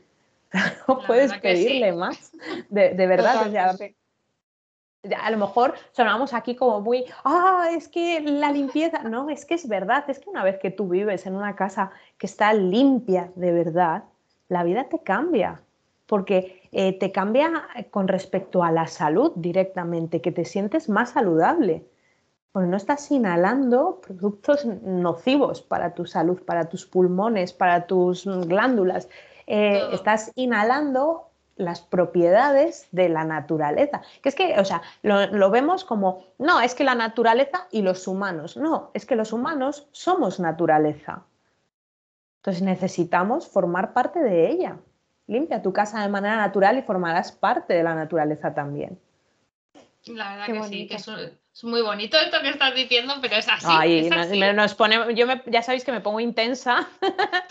no puedes pedirle más, de, verdad. a lo mejor sonamos aquí como muy, ah, es que la limpieza, no, es que es verdad, es que una vez que tú vives en una casa que está limpia de verdad, la vida te cambia, porque eh, te cambia con respecto a la salud directamente, que te sientes más saludable, porque no estás inhalando productos nocivos para tu salud, para tus pulmones, para tus glándulas, eh, estás inhalando las propiedades de la naturaleza. Que es que, o sea, lo, vemos como, no, es que la naturaleza y los humanos. No, es que los humanos somos naturaleza. Entonces necesitamos formar parte de ella. Limpia tu casa de manera natural y formarás parte de la naturaleza también. La verdad que sí, que es, muy bonito esto que estás diciendo, pero es así. Nos, pone, yo ya sabéis que me pongo intensa.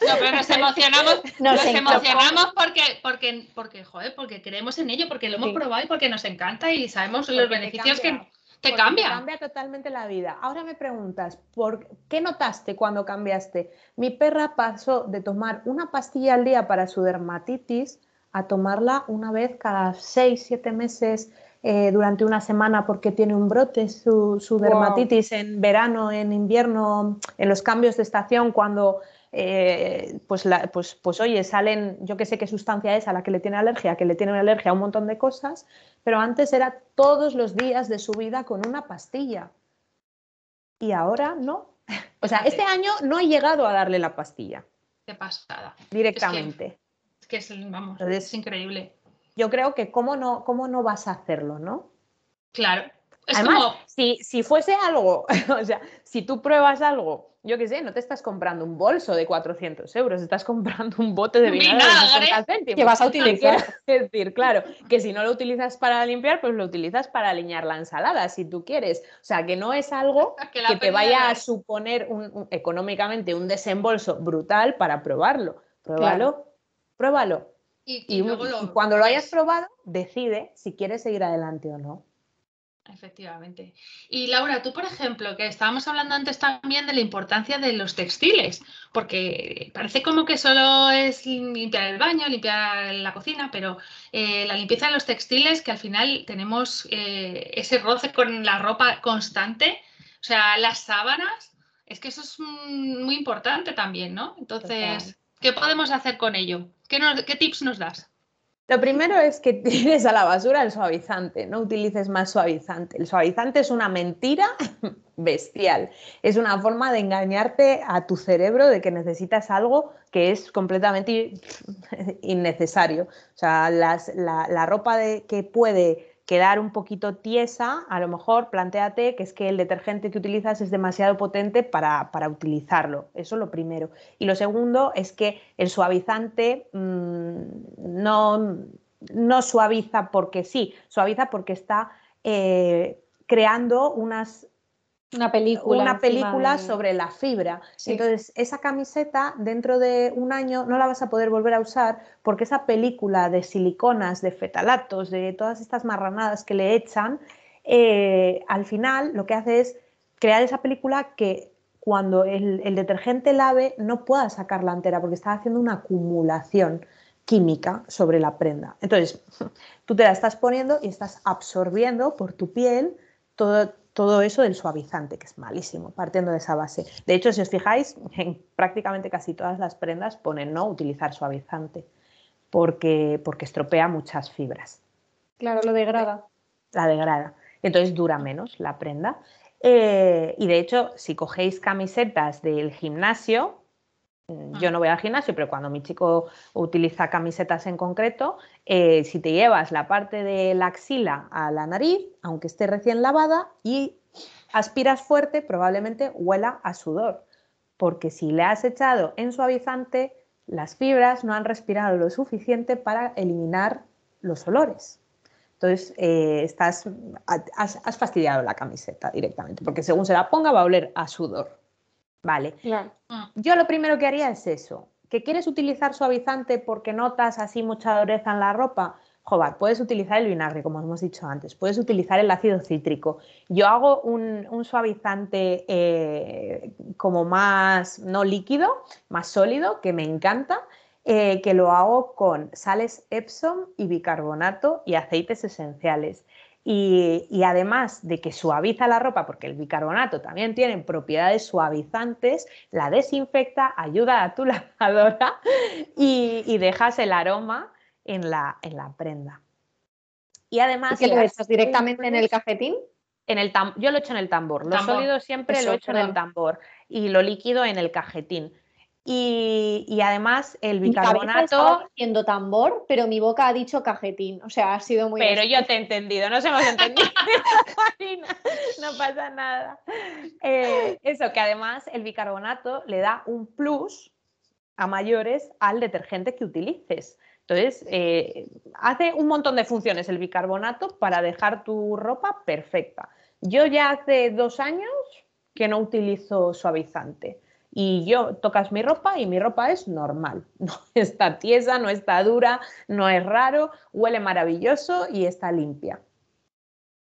No, pero nos emocionamos, nos, emocionamos porque, porque, porque, joder, porque creemos en ello, porque lo hemos probado y porque nos encanta y sabemos los beneficios que te cambia. cambia totalmente la vida. Ahora me preguntas, ¿por qué notaste cuando cambiaste? Mi perra pasó de tomar una pastilla al día para su dermatitis a tomarla una vez cada seis, siete meses eh, durante una semana porque tiene un brote, su, dermatitis en verano, en invierno, en los cambios de estación, cuando eh, pues, pues, pues, oye, salen, yo que sé qué sustancia es a la que le tiene alergia, que le tiene alergia a un montón de cosas, pero antes era todos los días de su vida con una pastilla. Y ahora no. O sea, este año no he llegado a darle la pastilla. De pasada. Directamente. Es que es, vamos, es increíble yo creo que cómo no, cómo no vas a hacerlo, ¿no? Claro. Además, si, si fuese algo, o sea, si tú pruebas algo yo qué sé, no te estás comprando un bolso de 400 euros, estás comprando un bote de vinagre, Vinagre. de 60 céntimos. Que vas a utilizar. Es decir, claro, que si no lo utilizas para limpiar, pues lo utilizas para aliñar la ensalada, si tú quieres. O sea, que no es algo Que te vaya a suponer un- un- económicamente un desembolso brutal para probarlo. Pruébalo, pruébalo. Y, Y, y luego lo- y cuando lo hayas probado, decide si quieres seguir adelante o no. Efectivamente. Y Laura, tú, por ejemplo, que estábamos hablando antes también de la importancia de los textiles, porque parece como que solo es limpiar el baño, limpiar la cocina, pero eh, la limpieza de los textiles, que al final tenemos eh, ese roce con la ropa constante, o sea, las sábanas, es que eso es muy importante también, ¿no? Entonces, Total. ¿qué podemos hacer con ello? ¿Qué, nos- qué tips nos das? Lo primero es que tires a la basura el suavizante, no utilices más suavizante. El suavizante es una mentira bestial, es una forma de engañarte a tu cerebro de que necesitas algo que es completamente innecesario. O sea, la, la ropa de, que puede quedar un poquito tiesa, a lo mejor planteate que es que el detergente que utilizas es demasiado potente para, para utilizarlo. Eso es lo primero. Y lo segundo es que el suavizante mm, no, no suaviza porque sí, suaviza porque está eh, creando unas Una película. una película de- sobre la fibra. Sí. Entonces, esa camiseta dentro de un año no la vas a poder volver a usar porque esa película de siliconas, de fetalatos, de todas estas marranadas que le echan, eh, al final lo que hace es crear esa película que cuando el, el detergente lave no pueda sacarla entera porque está haciendo una acumulación química sobre la prenda. Entonces, tú te la estás poniendo y estás absorbiendo por tu piel todo, todo eso del suavizante, que es malísimo, partiendo de esa base. De hecho, si os fijáis, en prácticamente casi todas las prendas ponen no utilizar suavizante, porque, porque estropea muchas fibras, Claro, lo degrada. la degrada. Entonces dura menos la prenda. Eh, y de hecho, si cogéis camisetas del gimnasio, yo no voy al gimnasio, pero cuando mi chico utiliza camisetas en concreto, eh, si te llevas la parte de la axila a la nariz, aunque esté recién lavada, y aspiras fuerte, probablemente huela a sudor, porque si le has echado en suavizante, las fibras no han respirado lo suficiente para eliminar los olores. Entonces, eh, estás, has, has fastidiado la camiseta directamente, porque según se la ponga va a oler a sudor. Vale. Claro. Mm, Yo lo primero que haría es eso. ¿Que quieres utilizar suavizante porque notas así mucha dureza en la ropa? Joder, puedes utilizar el vinagre, como hemos dicho antes, puedes utilizar el ácido cítrico. Yo hago un, un suavizante eh, como más, no líquido, más sólido, que me encanta, eh, que lo hago con sales Epsom y bicarbonato y aceites esenciales. Y, y además de que suaviza la ropa, porque el bicarbonato también tiene propiedades suavizantes, la desinfecta, ayuda a tu lavadora y, y dejas el aroma en la, en la prenda. Y además... ¿Y lo has- echas directamente en el cafetín? en el tam- yo lo echo en el tambor, lo Tambor. sólido siempre Eso, lo echo en el tambor y lo líquido en el cajetín. Y, y además el bicarbonato, diciendo tambor, pero mi boca ha dicho cajetín. O sea, ha sido muy. pero yo te he entendido, nos hemos entendido. No pasa nada. Eh, eso, que además el bicarbonato le da un plus a mayores al detergente que utilices. Entonces, eh, hace un montón de funciones el bicarbonato para dejar tu ropa perfecta. Yo ya hace dos años que no utilizo suavizante. Y yo tocas mi ropa y mi ropa es normal. No está tiesa, no está dura, no es raro, huele maravilloso y está limpia.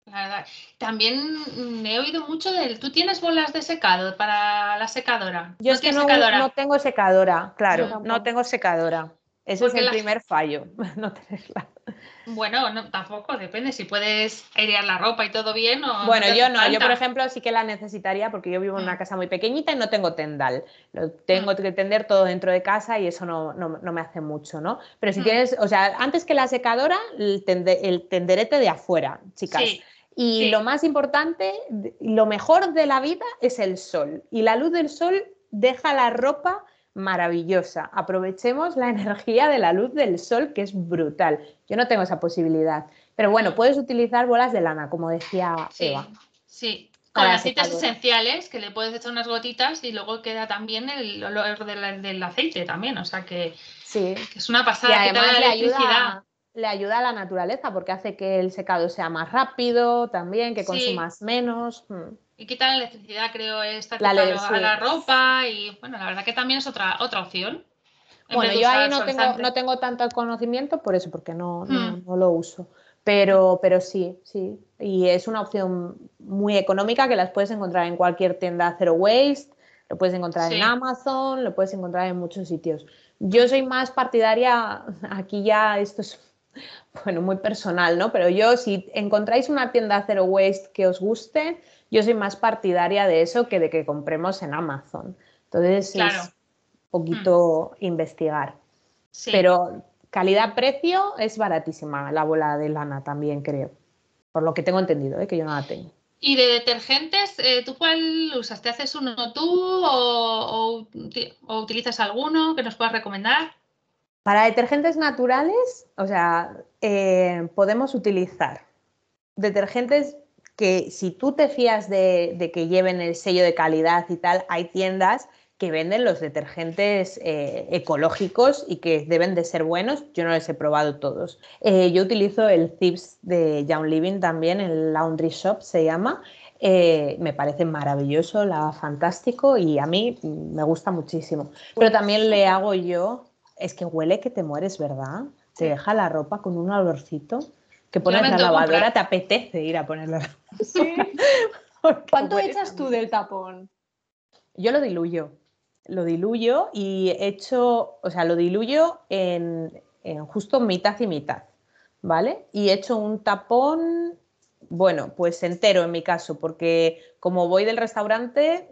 la verdad. También he oído mucho del. ¿Tú tienes bolas de secado para la secadora? Yo es que tienes no, secadora? no tengo secadora, claro, no tengo secadora. Ese Porque es el la- primer fallo, no tenerla. Bueno, no, tampoco, depende si puedes airear la ropa y todo bien o. Bueno, yo no, yo por ejemplo sí que la necesitaría porque yo vivo en una Mm. casa muy pequeñita y no tengo tendal. Lo tengo que tender todo dentro de casa y eso no, no- no me hace mucho, ¿no? Pero si Mm. tienes, o sea, antes que la secadora, el, tende- el tenderete de afuera, chicas. Sí, Y sí. lo más importante, lo mejor de la vida es el sol. Y la luz del sol deja la ropa maravillosa. Aprovechemos la energía de la luz del sol, que es brutal. Yo no tengo esa posibilidad. Pero bueno, puedes utilizar bolas de lana, como decía sí, Eva. sí. con aceites esenciales que le puedes echar unas gotitas y luego queda también el olor del, aceite también, o sea que, sí. es una pasada. Y además le ayuda, le ayuda a la naturaleza porque hace que el secado sea más rápido también, que consumas menos. Hmm. Y quita la electricidad, creo, esta la a la ropa y bueno, la verdad que también es otra, otra opción. Bueno, yo ahí no tengo, no tengo tanto conocimiento por eso, porque no, no, hmm. lo uso. Pero, pero sí, sí. Y es una opción muy económica que las puedes encontrar en cualquier tienda Zero Waste, lo puedes encontrar en Amazon, lo puedes encontrar en muchos sitios. Yo soy más partidaria, aquí ya esto es bueno, muy personal, ¿no? Pero yo, si encontráis una tienda Zero Waste que os guste, yo soy más partidaria de eso que de que compremos en Amazon. Entonces, es un poquito mm. investigar. Pero calidad-precio es baratísima la bola de lana también, creo. Por lo que tengo entendido, ¿eh? que yo no la tengo. ¿Y de detergentes, eh, tú cuál usas? ¿Te haces uno tú o, utilizas alguno que nos puedas recomendar? Para detergentes naturales, o sea, eh, podemos utilizar detergentes que si tú te fías de, que lleven el sello de calidad y tal, hay tiendas que venden los detergentes eh, ecológicos y que deben de ser buenos. Yo no les he probado todos. Eh, yo utilizo el Zips de Young Living también, el Laundry Shop se llama. me parece maravilloso, la fantástico y a mí me gusta muchísimo. Pero también le hago yo es que huele que te mueres, ¿verdad? Te deja la ropa con un olorcito que pones la lavadora, te apetece ir a ponerla. Sí. ¿Cuánto echas tú del tapón? Yo lo diluyo. Lo diluyo y echo, o sea, lo diluyo en, en justo mitad y mitad, ¿vale? Y echo un tapón, bueno, pues entero en mi caso, porque como voy del restaurante,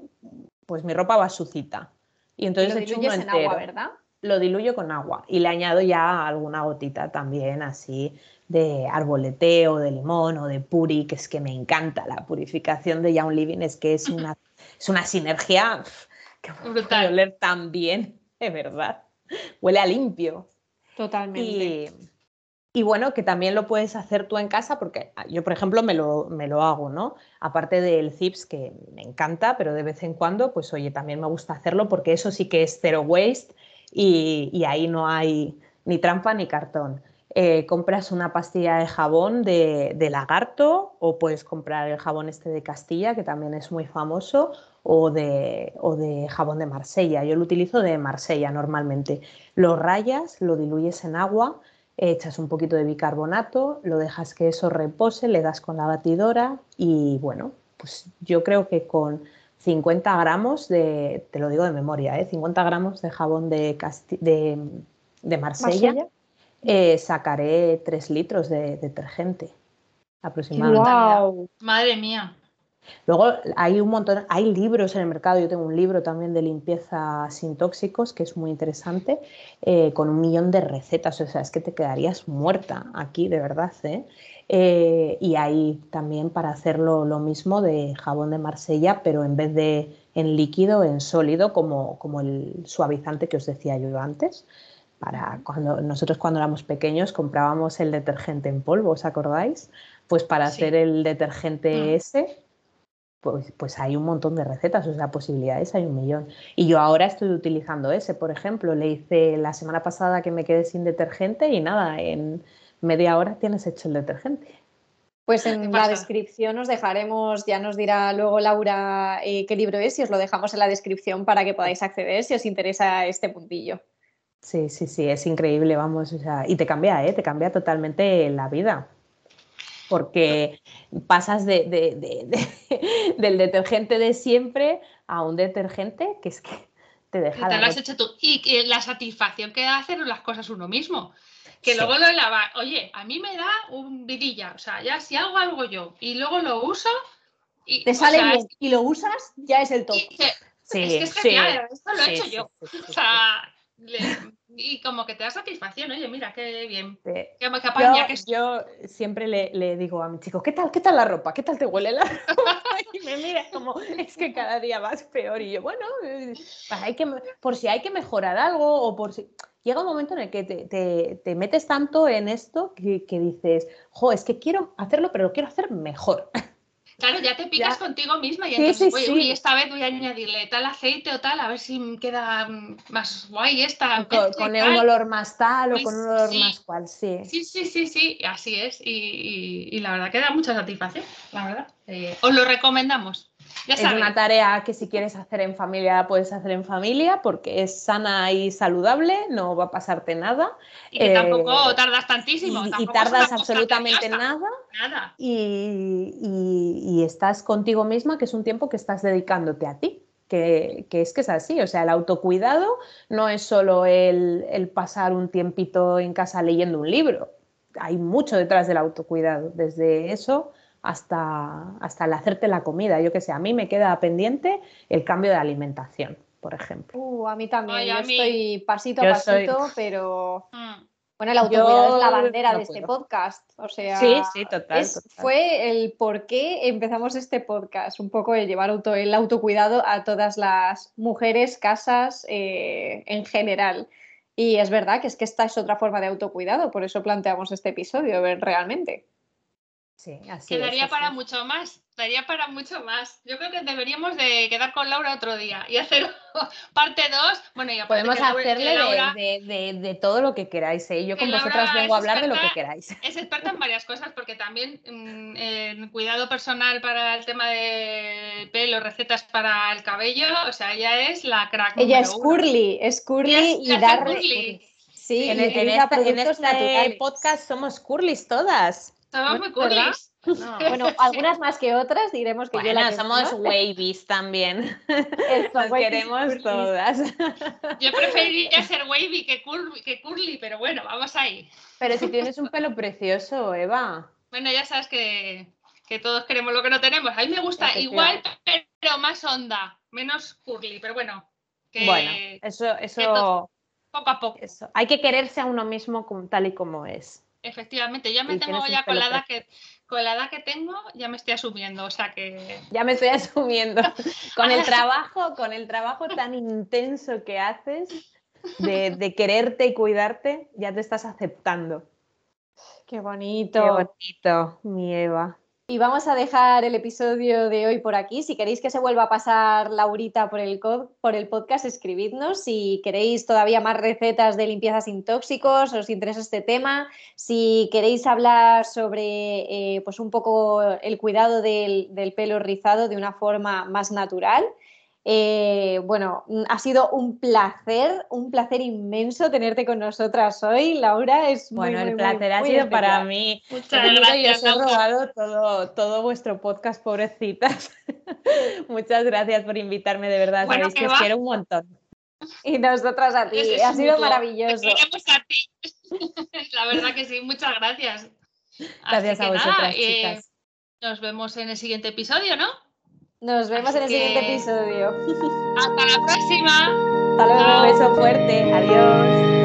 pues mi ropa va sucita. Y entonces he hecho uno entero. En agua, ¿verdad? lo diluyo con agua y le añado ya alguna gotita también así de arboleteo, de limón o de puri, que es que me encanta la purificación de Young Living, es que es una, es una sinergia que puede oler tan bien, de verdad. Huele a limpio. Totalmente. Y, bueno, que también lo puedes hacer tú en casa, porque yo, por ejemplo, me lo, me lo hago, ¿no? Aparte del Zips, que me encanta, pero de vez en cuando, pues oye, también me gusta hacerlo porque eso sí que es zero waste y, ahí no hay ni trampa ni cartón. Eh, compras una pastilla de jabón de, lagarto o puedes comprar el jabón este de Castilla, que también es muy famoso, o de, o de jabón de Marsella. Yo lo utilizo de Marsella normalmente. Lo rayas, lo diluyes en agua, echas un poquito de bicarbonato, lo dejas que eso repose, le das con la batidora y bueno, pues yo creo que con 50 gramos de, te lo digo de memoria, ¿eh? 50 gramos de jabón de, de, Marsella, eh, sacaré 3 litros de detergente aproximadamente. Madre mía. Luego hay un montón, hay libros en el mercado, yo tengo un libro también de limpieza sin tóxicos que es muy interesante, eh, con un millón de recetas, o sea, es que te quedarías muerta aquí, de verdad. ¿eh? Eh, y hay también para hacerlo lo mismo de jabón de Marsella, pero en vez de en líquido, en sólido, como, como el suavizante que os decía yo antes. Para cuando nosotros cuando éramos pequeños comprábamos el detergente en polvo, ¿os acordáis? Pues para hacer el detergente mm. ese, pues, pues, hay un montón de recetas, o sea, posibilidades hay un millón. Y yo ahora estoy utilizando ese, por ejemplo, le hice la semana pasada que me quedé sin detergente y nada, en media hora tienes hecho el detergente. Pues en la descripción os dejaremos, ya nos dirá luego Laura eh, qué libro es y os lo dejamos en la descripción para que podáis acceder si os interesa este puntillo. Sí, sí, sí, es increíble, vamos, o sea, y te cambia, ¿eh? te cambia totalmente la vida. Porque pasas de, del detergente de siempre a un detergente que es que te deja. Y te lo has hecho tú. Y la satisfacción que da hacer las cosas uno mismo que luego lo lava. Oye, a mí me da un vidilla, o sea, ya si hago algo yo y luego lo uso. Y, Te sale bien y lo usas, ya es el top. sí, es que es genial, esto lo he hecho yo. o sea, y como que te da satisfacción, oye, mira, qué bien. Qué, yo, que yo siempre le, le, digo a mi chico, ¿qué tal, qué tal la ropa? ¿Qué tal te huele la ropa? y me mira como, es que cada día vas peor. Y yo, bueno, hay que, por si hay que mejorar algo o por si llega un momento en el que te, metes tanto en esto que, dices, jo, es que quiero hacerlo, pero lo quiero hacer mejor. Claro, ya te picas Ya. contigo misma y Sí, entonces, sí, oye, sí. uy, esta vez voy a añadirle tal aceite o tal, a ver si queda mm, más guay esta. Con, tal. un olor más tal o Pues con un olor más cual, sí. Sí, sí, sí, sí, así es. Y, y- y la verdad que da mucha satisfacción, la verdad. Eh, os lo recomendamos. Ya Es una tarea que si quieres hacer en familia, la puedes hacer en familia porque es sana y saludable, no va a pasarte nada. Y que eh, tampoco tardas tantísimo. Y, tampoco tardas absolutamente nada Nada. y, y- y estás contigo misma, que es un tiempo que estás dedicándote a ti. Que, que es que es así, o sea, el autocuidado no es solo el, el pasar un tiempito en casa leyendo un libro, hay mucho detrás del autocuidado, desde eso hasta, hasta el hacerte la comida. Yo que sé, a mí me queda pendiente el cambio de alimentación, por ejemplo. Uh, a mí también, Ay, yo a mí- estoy pasito a Yo soy- pasito, pero Mm. bueno, el autocuidado es la bandera no de este podcast. O sea, Sí, sí, total, es- total. fue el por qué empezamos este podcast, un poco el llevar auto, el autocuidado a todas las mujeres, casas eh, en general. Y es verdad que es que esta es otra forma de autocuidado, por eso planteamos este episodio, ver realmente. Sí, así es, Quedaría así para mucho más, daría para mucho más. Yo creo que deberíamos de quedar con Laura otro día y hacer parte 2. Bueno, y aparte Podemos que Laura- que hacerle de- Laura de, de- de todo lo que queráis. ¿eh? Yo que con vosotras vengo a hablar de lo que queráis. es experta en varias cosas porque también mm, en cuidado personal para el tema de pelo, recetas para el cabello, o sea, ella es la crack. Ella es uno. curly, es curly es- y ella hace dar curly. sí, En, y en esta- en este naturales. podcast somos curlis todas. Somos muy. Bueno, algunas más que otras, diremos que yo Bueno, la que somos wavies también. Eso, Nos wavies queremos curlis. todas. Yo preferiría ser wavy que curly, que curly, pero bueno, vamos ahí. Pero si tienes un pelo precioso, Eva. Bueno, ya sabes que, que todos queremos lo que no tenemos. A mí me gusta igual, pero más onda, menos curly, pero bueno, que Bueno, eso, eso, todo- poco a poco. eso. Hay que quererse a uno mismo como- tal y como es. Efectivamente, ya me tengo ya con la edad que con la edad que tengo, ya me estoy asumiendo, o sea que Ya me estoy asumiendo. Con el trabajo, con el trabajo tan intenso que haces de, de quererte y cuidarte, ya te estás aceptando. Qué Qué bonito. bonito, mi Eva. Y vamos a dejar el episodio de hoy por aquí. Si queréis que se vuelva a pasar Laurita por el, por el podcast, escribidnos. Si queréis todavía más recetas de limpieza sin tóxicos, os interesa este tema. Si queréis hablar sobre eh, pues un poco el cuidado del pelo rizado de una forma más natural. Eh, bueno, mm, ha sido un placer, un placer inmenso tenerte con nosotras hoy, Laura. Es muy, Bueno, muy, el muy, placer ha muy sido para mí. muchas He gracias. os he Laura. robado todo, todo vuestro podcast, pobrecitas. Muchas gracias por invitarme, de verdad. Bueno, Sabéis que os quiero un montón. Y nosotras a ti. Es Ha sido mutuo. maravilloso. A ti. La verdad que sí, muchas gracias. Gracias a nada, vosotras, eh, chicas. nos vemos en el siguiente episodio, ¿no? Nos vemos Así en el siguiente episodio. Hasta la próxima. Hasta luego. Un beso fuerte. Adiós.